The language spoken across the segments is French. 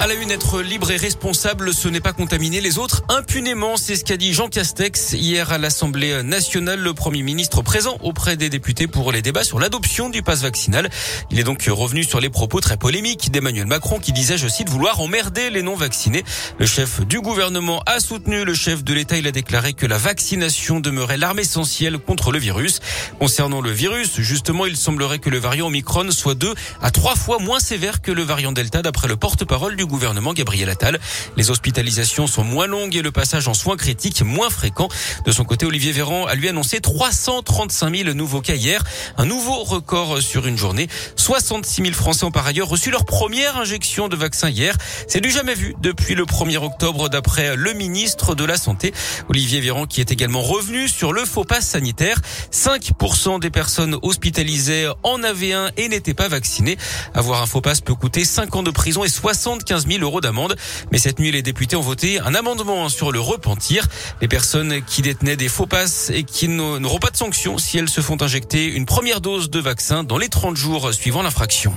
À la une, être libre et responsable, ce n'est pas contaminer les autres impunément. C'est ce qu'a dit Jean Castex hier à l'Assemblée nationale, le Premier ministre présent auprès des députés pour les débats sur l'adoption du pass vaccinal. Il est donc revenu sur les propos très polémiques d'Emmanuel Macron qui disait, je cite, vouloir emmerder les non-vaccinés. Le chef du gouvernement a soutenu le chef de l'État. Il a déclaré que la vaccination demeurait l'arme essentielle contre le virus. Concernant le virus, justement, il semblerait que le variant Omicron soit deux à trois fois moins sévère que le variant Delta d'après le porte-parole du gouvernement Gabriel Attal. Les hospitalisations sont moins longues et le passage en soins critiques moins fréquent. De son côté, Olivier Véran a lui annoncé 335 000 nouveaux cas hier, un nouveau record sur une journée. 66 000 Français ont par ailleurs reçu leur première injection de vaccin hier. C'est du jamais vu depuis le 1er octobre d'après le ministre de la Santé, Olivier Véran, qui est également revenu sur le faux pass sanitaire. 5% des personnes hospitalisées en avaient un et n'étaient pas vaccinées. Avoir un faux pass peut coûter 5 ans de prison et 75 15 000 euros d'amende. Mais cette nuit, les députés ont voté un amendement sur le repentir. Les personnes qui détenaient des faux passes et qui n'auront pas de sanction si elles se font injecter une première dose de vaccin dans les 30 jours suivant l'infraction.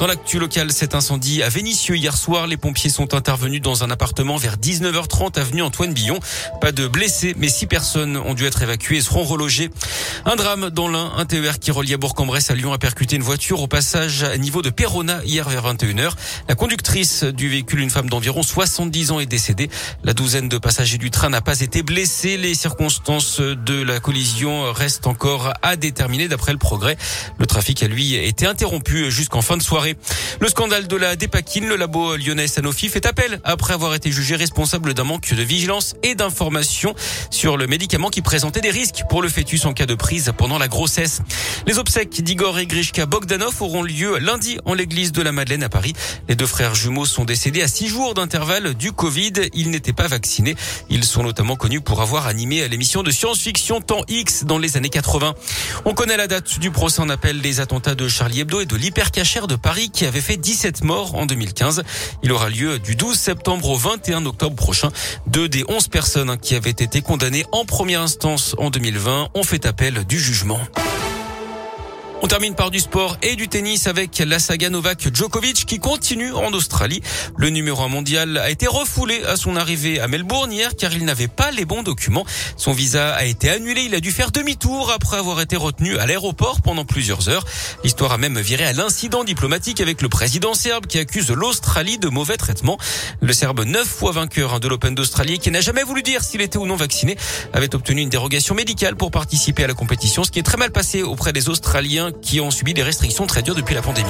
Dans l'actu local, cet incendie à Vénissieux hier soir, les pompiers sont intervenus dans un appartement vers 19h30 avenue Antoine Billon. Pas de blessés, mais six personnes ont dû être évacuées et seront relogées. Un drame dans l'un, un TER qui reliait Bourg-en-Bresse à Lyon a percuté une voiture au passage à niveau de Perona hier vers 21h. La conductrice du véhicule, une femme d'environ 70 ans, est décédée. La douzaine de passagers du train n'a pas été blessée. Les circonstances de la collision restent encore à déterminer d'après le progrès. Le trafic a lui été interrompu jusqu'en fin de soirée. Le scandale de la dépakine, le labo lyonnais Sanofi fait appel après avoir été jugé responsable d'un manque de vigilance et d'information sur le médicament qui présentait des risques pour le fœtus en cas de prise pendant la grossesse. Les obsèques d'Igor et Grishka Bogdanov auront lieu lundi en l'église de la Madeleine à Paris. Les deux frères jumeaux sont décédés à six jours d'intervalle du Covid. Ils n'étaient pas vaccinés. Ils sont notamment connus pour avoir animé l'émission de science-fiction Temps X dans les années 80. On connaît la date du procès en appel des attentats de Charlie Hebdo et de l'hypercachère de Paris qui avait fait 17 morts en 2015. Il aura lieu du 12 septembre au 21 octobre prochain. Deux des 11 personnes qui avaient été condamnées en première instance en 2020 ont fait appel du jugement. On termine par du sport et du tennis avec la saga Novak Djokovic qui continue en Australie. Le numéro 1 mondial a été refoulé à son arrivée à Melbourne hier car il n'avait pas les bons documents. Son visa a été annulé. Il a dû faire demi-tour après avoir été retenu à l'aéroport pendant plusieurs heures. L'histoire a même viré à l'incident diplomatique avec le président serbe qui accuse l'Australie de mauvais traitement. Le serbe, neuf fois vainqueur de l'Open d'Australie, qui n'a jamais voulu dire s'il était ou non vacciné, avait obtenu une dérogation médicale pour participer à la compétition, ce qui est très mal passé auprès des Australiens qui ont subi des restrictions très dures depuis la pandémie.